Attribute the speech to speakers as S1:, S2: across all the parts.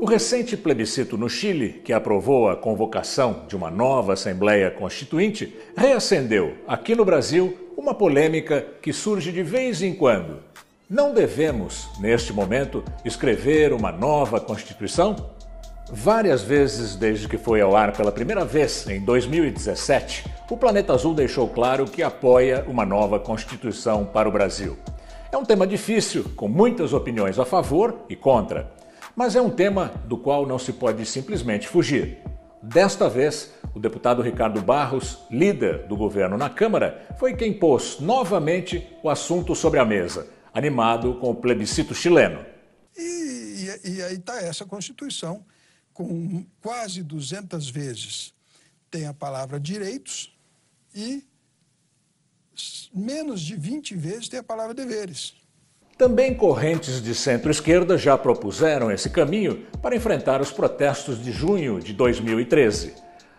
S1: O recente plebiscito no Chile, que aprovou a convocação de uma nova Assembleia Constituinte, reacendeu, aqui no Brasil, uma polêmica que surge de vez em quando. Não devemos, neste momento, escrever uma nova Constituição? Várias vezes desde que foi ao ar pela primeira vez, em 2017, o Planeta Azul deixou claro que apoia uma nova Constituição para o Brasil. É um tema difícil, com muitas opiniões a favor e contra, mas é um tema do qual não se pode simplesmente fugir. Desta vez, o deputado Ricardo Barros, líder do governo na Câmara, foi quem pôs novamente o assunto sobre a mesa, animado com o plebiscito chileno.
S2: E, e, e aí está essa Constituição com quase 200 vezes tem a palavra direitos e menos de 20 vezes tem a palavra deveres.
S1: Também correntes de centro-esquerda já propuseram esse caminho para enfrentar os protestos de junho de 2013.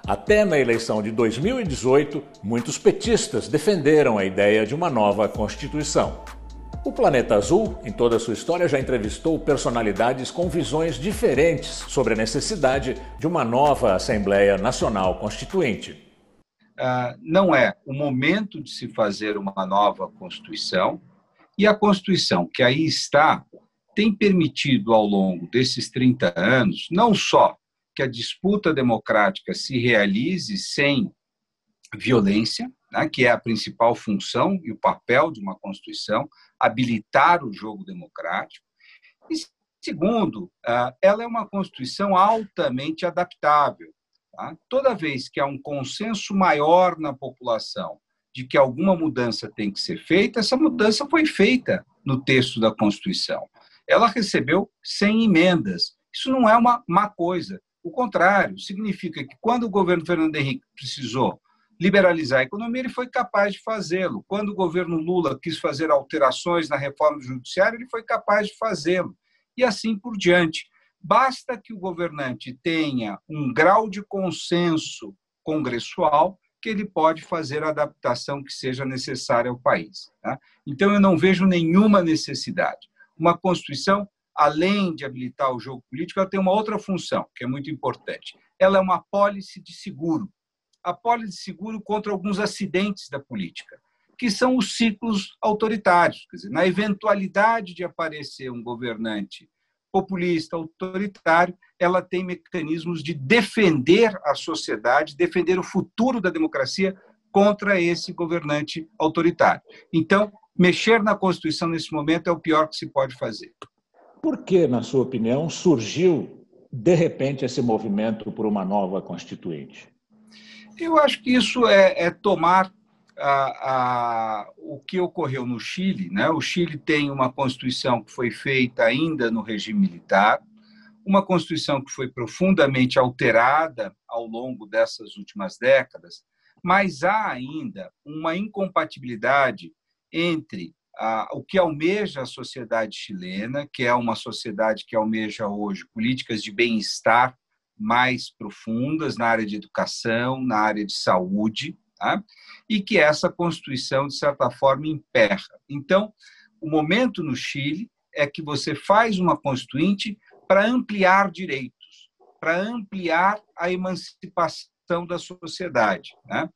S1: Até na eleição de 2018, muitos petistas defenderam a ideia de uma nova Constituição. O Planeta Azul, em toda a sua história, já entrevistou personalidades com visões diferentes sobre a necessidade de uma nova Assembleia Nacional Constituinte.
S3: Uh, não é o momento de se fazer uma nova Constituição, e a Constituição que aí está tem permitido, ao longo desses 30 anos, não só que a disputa democrática se realize sem violência, né, que é a principal função e o papel de uma Constituição, habilitar o jogo democrático. E, segundo, ah, ela é uma Constituição altamente adaptável. Tá? Toda vez que há um consenso maior na população de que alguma mudança tem que ser feita, essa mudança foi feita no texto da Constituição. Ela recebeu 100 emendas. Isso não é uma má coisa. O contrário, significa que quando o governo Fernando Henrique precisou liberalizar a economia, ele foi capaz de fazê-lo. Quando o governo Lula quis fazer alterações na reforma do judiciário, ele foi capaz de fazê-lo. E assim por diante. Basta que o governante tenha um grau de consenso congressual que ele pode fazer a adaptação que seja necessária ao país. Tá? Então, eu não vejo nenhuma necessidade. Uma Constituição, além de habilitar o jogo político, ela tem uma outra função, que é muito importante. Ela é uma pólice de seguro a pólice de seguro contra alguns acidentes da política, que são os ciclos autoritários. Quer dizer, na eventualidade de aparecer um governante populista, autoritário, ela tem mecanismos de defender a sociedade, defender o futuro da democracia contra esse governante autoritário. Então, mexer na Constituição nesse momento é o pior que se pode fazer.
S1: Por que, na sua opinião, surgiu de repente esse movimento por uma nova Constituinte?
S3: Eu acho que isso é, é tomar a, a, o que ocorreu no Chile. Né? O Chile tem uma constituição que foi feita ainda no regime militar, uma constituição que foi profundamente alterada ao longo dessas últimas décadas, mas há ainda uma incompatibilidade entre a, o que almeja a sociedade chilena, que é uma sociedade que almeja hoje políticas de bem-estar mais profundas na área de educação, na área de saúde, tá? e que essa Constituição, de certa forma, emperra. Então, o momento no Chile é que você faz uma Constituinte para ampliar direitos, para ampliar a emancipação da sociedade. Né?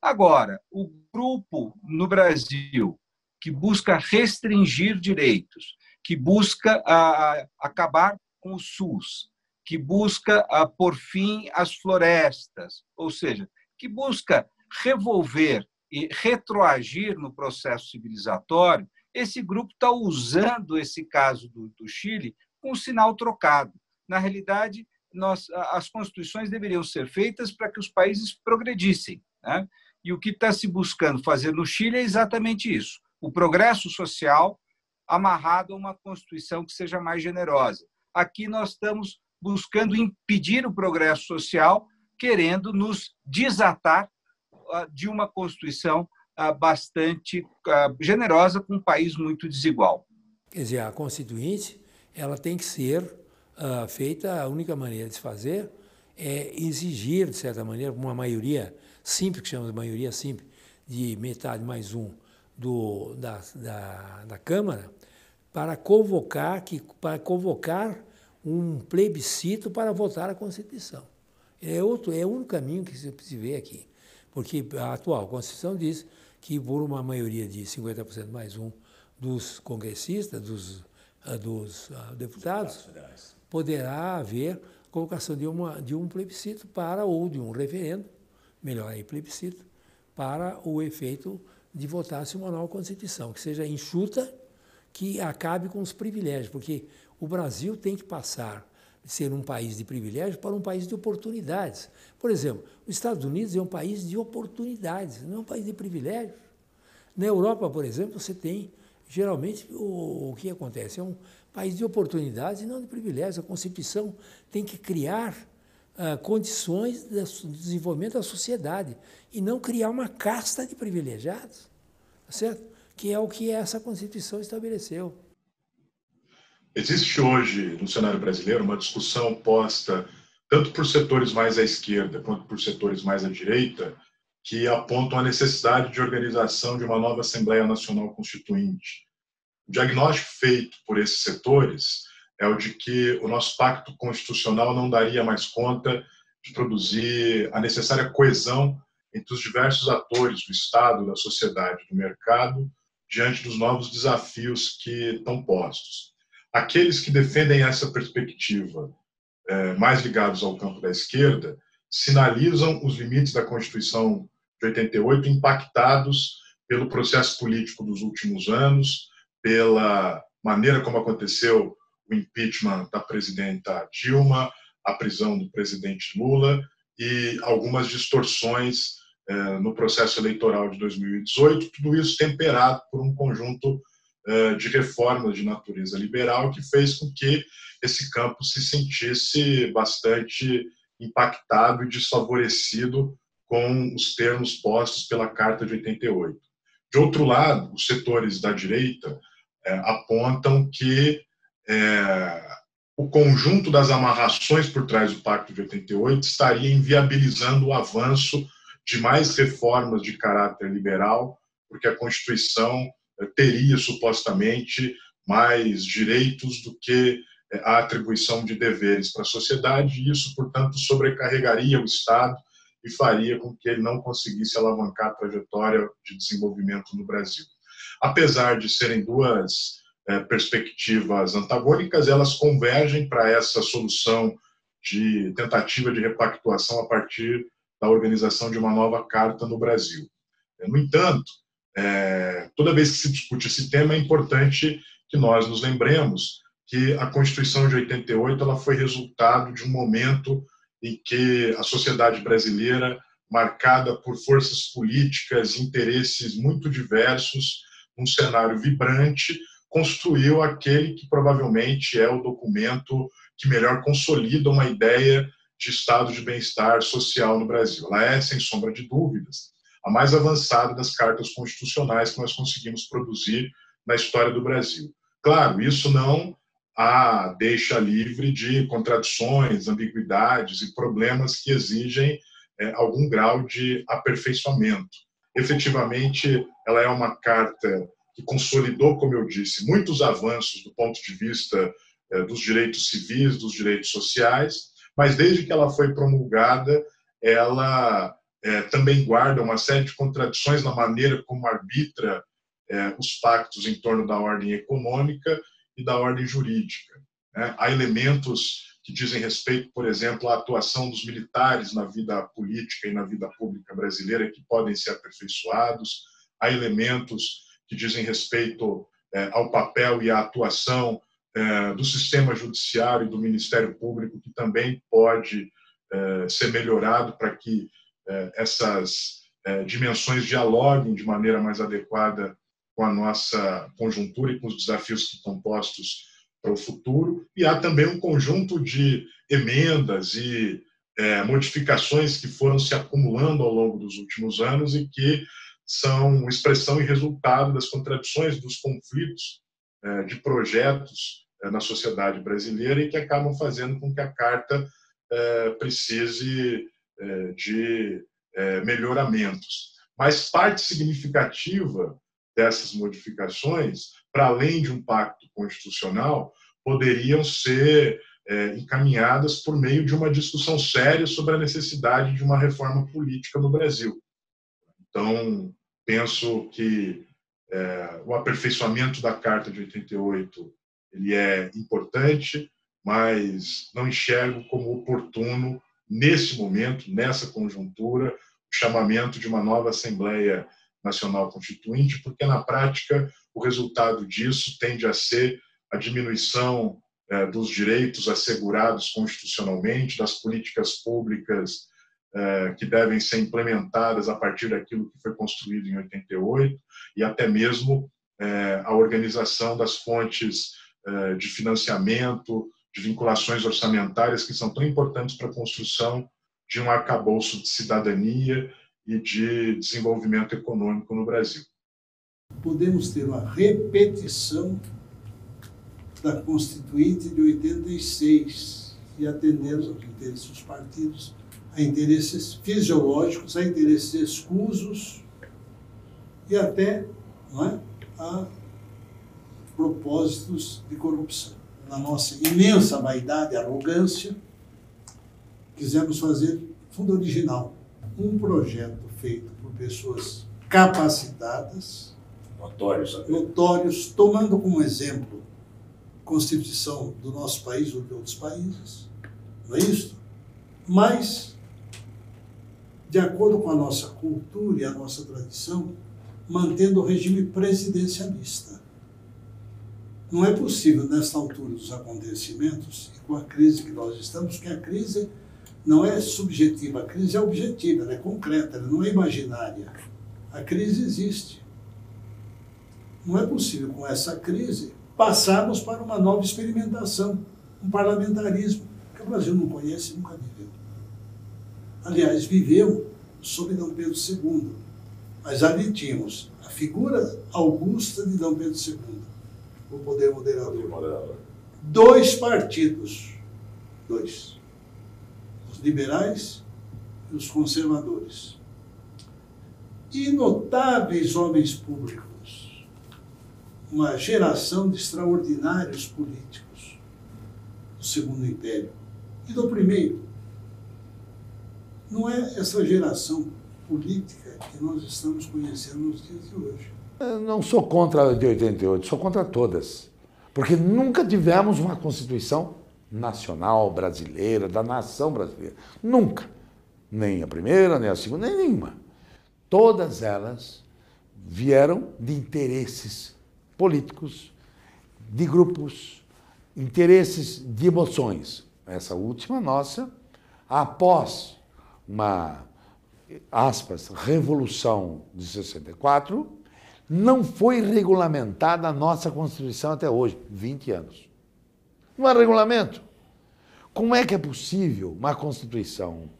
S3: Agora, o grupo no Brasil que busca restringir direitos, que busca a, acabar com o SUS, que busca por fim as florestas, ou seja, que busca revolver e retroagir no processo civilizatório, esse grupo está usando esse caso do, do Chile com sinal trocado. Na realidade, nós, as constituições deveriam ser feitas para que os países progredissem. Né? E o que está se buscando fazer no Chile é exatamente isso: o progresso social amarrado a uma constituição que seja mais generosa. Aqui nós estamos buscando impedir o progresso social, querendo nos desatar de uma Constituição bastante generosa com um país muito desigual.
S4: Quer dizer, a Constituinte ela tem que ser feita, a única maneira de se fazer é exigir, de certa maneira, uma maioria simples, que chamamos de maioria simples, de metade mais um do, da, da, da Câmara, para convocar, que, para convocar um plebiscito para votar a Constituição. É, outro, é único caminho que se vê aqui. Porque a atual Constituição diz que, por uma maioria de 50% mais um dos congressistas, dos, ah, dos uh, deputados, poderá haver colocação de, uma, de um plebiscito para, ou de um referendo, melhor aí, plebiscito, para o efeito de votar-se uma nova Constituição, que seja enxuta, que acabe com os privilégios, porque o Brasil tem que passar ser um país de privilégios para um país de oportunidades. Por exemplo, os Estados Unidos é um país de oportunidades, não é um país de privilégios. Na Europa, por exemplo, você tem, geralmente, o, o que acontece? É um país de oportunidades e não de privilégios. A Constituição tem que criar ah, condições de desenvolvimento da sociedade e não criar uma casta de privilegiados, tá certo? que é o que essa Constituição estabeleceu.
S5: Existe hoje, no cenário brasileiro, uma discussão posta tanto por setores mais à esquerda quanto por setores mais à direita, que apontam a necessidade de organização de uma nova Assembleia Nacional Constituinte. O diagnóstico feito por esses setores é o de que o nosso pacto constitucional não daria mais conta de produzir a necessária coesão entre os diversos atores do Estado, da sociedade, do mercado, diante dos novos desafios que estão postos. Aqueles que defendem essa perspectiva, é, mais ligados ao campo da esquerda, sinalizam os limites da Constituição de 88 impactados pelo processo político dos últimos anos, pela maneira como aconteceu o impeachment da presidenta Dilma, a prisão do presidente Lula e algumas distorções é, no processo eleitoral de 2018, tudo isso temperado por um conjunto de reformas de natureza liberal que fez com que esse campo se sentisse bastante impactado e desfavorecido com os termos postos pela Carta de 88. De outro lado, os setores da direita é, apontam que é, o conjunto das amarrações por trás do Pacto de 88 estaria inviabilizando o avanço de mais reformas de caráter liberal, porque a Constituição eh, teria supostamente mais direitos do que eh, a atribuição de deveres para a sociedade, e isso, portanto, sobrecarregaria o Estado e faria com que ele não conseguisse alavancar a trajetória de desenvolvimento no Brasil. Apesar de serem duas é, perspectivas antagônicas, elas convergem para essa solução de tentativa de repactuação a partir da organização de uma nova carta no Brasil. No entanto, é, toda vez que se discute esse tema, é importante que nós nos lembremos que a Constituição de 88 ela foi resultado de um momento em que a sociedade brasileira, marcada por forças políticas, interesses muito diversos, um cenário vibrante, construiu aquele que provavelmente é o documento que melhor consolida uma ideia de estado de bem-estar social no Brasil. Ela é, sem sombra de dúvidas, a mais avançada das cartas constitucionais que nós conseguimos produzir na história do Brasil. Claro, isso não a deixa livre de contradições, ambiguidades e problemas que exigem é, algum grau de aperfeiçoamento. Efetivamente, ela é uma carta que consolidou, como eu disse, muitos avanços do ponto de vista é, dos direitos civis, dos direitos sociais, mas desde que ela foi promulgada, ela é, também guarda uma série de contradições na maneira como arbitra é, os pactos em torno da ordem econômica e da ordem jurídica. Né? Há elementos que dizem respeito, por exemplo, à atuação dos militares na vida política e na vida pública brasileira que podem ser aperfeiçoados. Há elementos que dizem respeito é, ao papel e à atuação é, do sistema judiciário e do Ministério Público, que também pode é, ser melhorado para que essas dimensões dialoguem de maneira mais adequada com a nossa conjuntura e com os desafios que estão postos para o futuro. E há também um conjunto de emendas e modificações que foram se acumulando ao longo dos últimos anos e que são expressão e resultado das contradições, dos conflitos de projetos na sociedade brasileira e que acabam fazendo com que a carta precise de melhoramentos. Mas parte significativa dessas modificações, para além de um pacto constitucional, poderiam ser é, encaminhadas por meio de uma discussão séria sobre a necessidade de uma reforma política no Brasil. Então, penso que é, o aperfeiçoamento da Carta de 88 ele é importante, mas não enxergo como oportuno, nesse momento, nessa conjuntura, o chamamento de uma nova Assembleia Nacional Constituinte, porque, na prática, o resultado disso tende a ser a diminuição é, dos direitos assegurados constitucionalmente, das políticas públicas é, que devem ser implementadas a partir daquilo que foi construído em 88 e até mesmo é, a organização das fontes de financiamento, de vinculações orçamentárias que são tão importantes para a construção de um arcabouço de cidadania e de desenvolvimento econômico no Brasil.
S6: Podemos ter uma repetição da Constituinte de 86 e atendemos aos interesses dos partidos, a interesses fisiológicos, a interesses escusos e até é, a propósitos de corrupção. Na nossa imensa vaidade e arrogância, quisemos fazer fundo original, um projeto feito por pessoas capacitadas,
S1: notórios,
S6: notórios tomando como exemplo Constituição do nosso país ou de outros países, não é isso? Mas, de acordo com a nossa cultura e a nossa tradição, mantendo o regime presidencialista. Não é possível, nesta altura dos acontecimentos, e com a crise que nós estamos, que a crise não é subjetiva, a crise é objetiva, ela é concreta, ela não é imaginária. A crise existe. Não é possível, com essa crise, passarmos para uma nova experimentação, um parlamentarismo, que o Brasil não conhece e nunca viveu. Aliás, viveu sob Dom Pedro II, mas ali tínhamos a figura augusta de Dom Pedro II, o poder moderador. Dois partidos, dois, os liberais e os conservadores. E notáveis homens públicos uma geração de extraordinários políticos do Segundo Império e do Primeiro. Não é essa geração política que nós estamos conhecendo nos dias de hoje.
S7: Não sou contra a de 88, sou contra todas. Porque nunca tivemos uma Constituição nacional brasileira, da nação brasileira. Nunca. Nem a primeira, nem a segunda, nem nenhuma. Todas elas vieram de interesses políticos, de grupos, interesses de emoções. Essa última nossa, após uma, aspas, revolução de 64, não foi regulamentada a nossa Constituição até hoje, 20 anos. Não há regulamento. Como é que é possível uma Constituição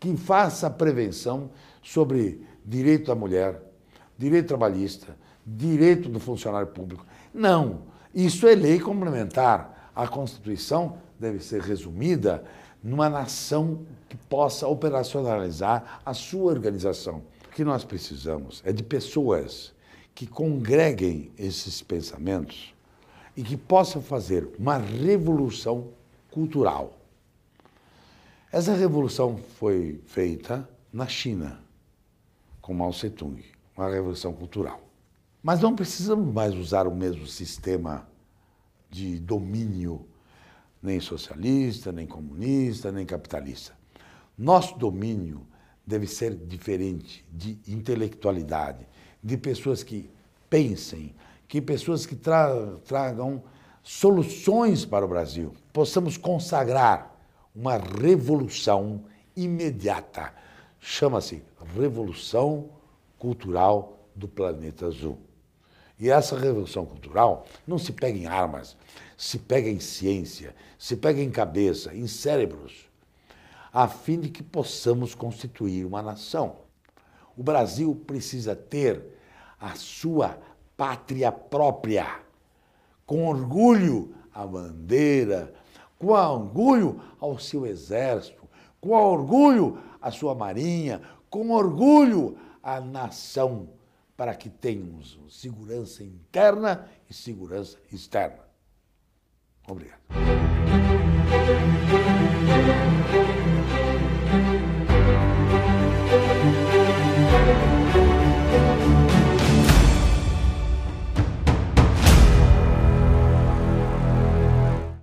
S7: que faça prevenção sobre direito da mulher, direito trabalhista, direito do funcionário público. Não, isso é lei complementar. A Constituição deve ser resumida numa nação que possa operacionalizar a sua organização. O que nós precisamos é de pessoas que congreguem esses pensamentos e que possam fazer uma revolução cultural. Essa revolução foi feita na China, com Mao Tse-tung, uma revolução cultural. Mas não precisamos mais usar o mesmo sistema de domínio, nem socialista, nem comunista, nem capitalista. Nosso domínio deve ser diferente de intelectualidade, de pessoas que pensem, que pessoas que tra tragam soluções para o Brasil. Possamos consagrar uma revolução imediata. Chama-se Revolução Cultural do Planeta Azul. E essa revolução cultural não se pega em armas, se pega em ciência, se pega em cabeça, em cérebros, a fim de que possamos constituir uma nação. O Brasil precisa ter a sua pátria própria, com orgulho a bandeira, com orgulho ao seu exército, com orgulho a sua marinha, com orgulho a nação para que tenhamos segurança interna e segurança externa. Obrigado.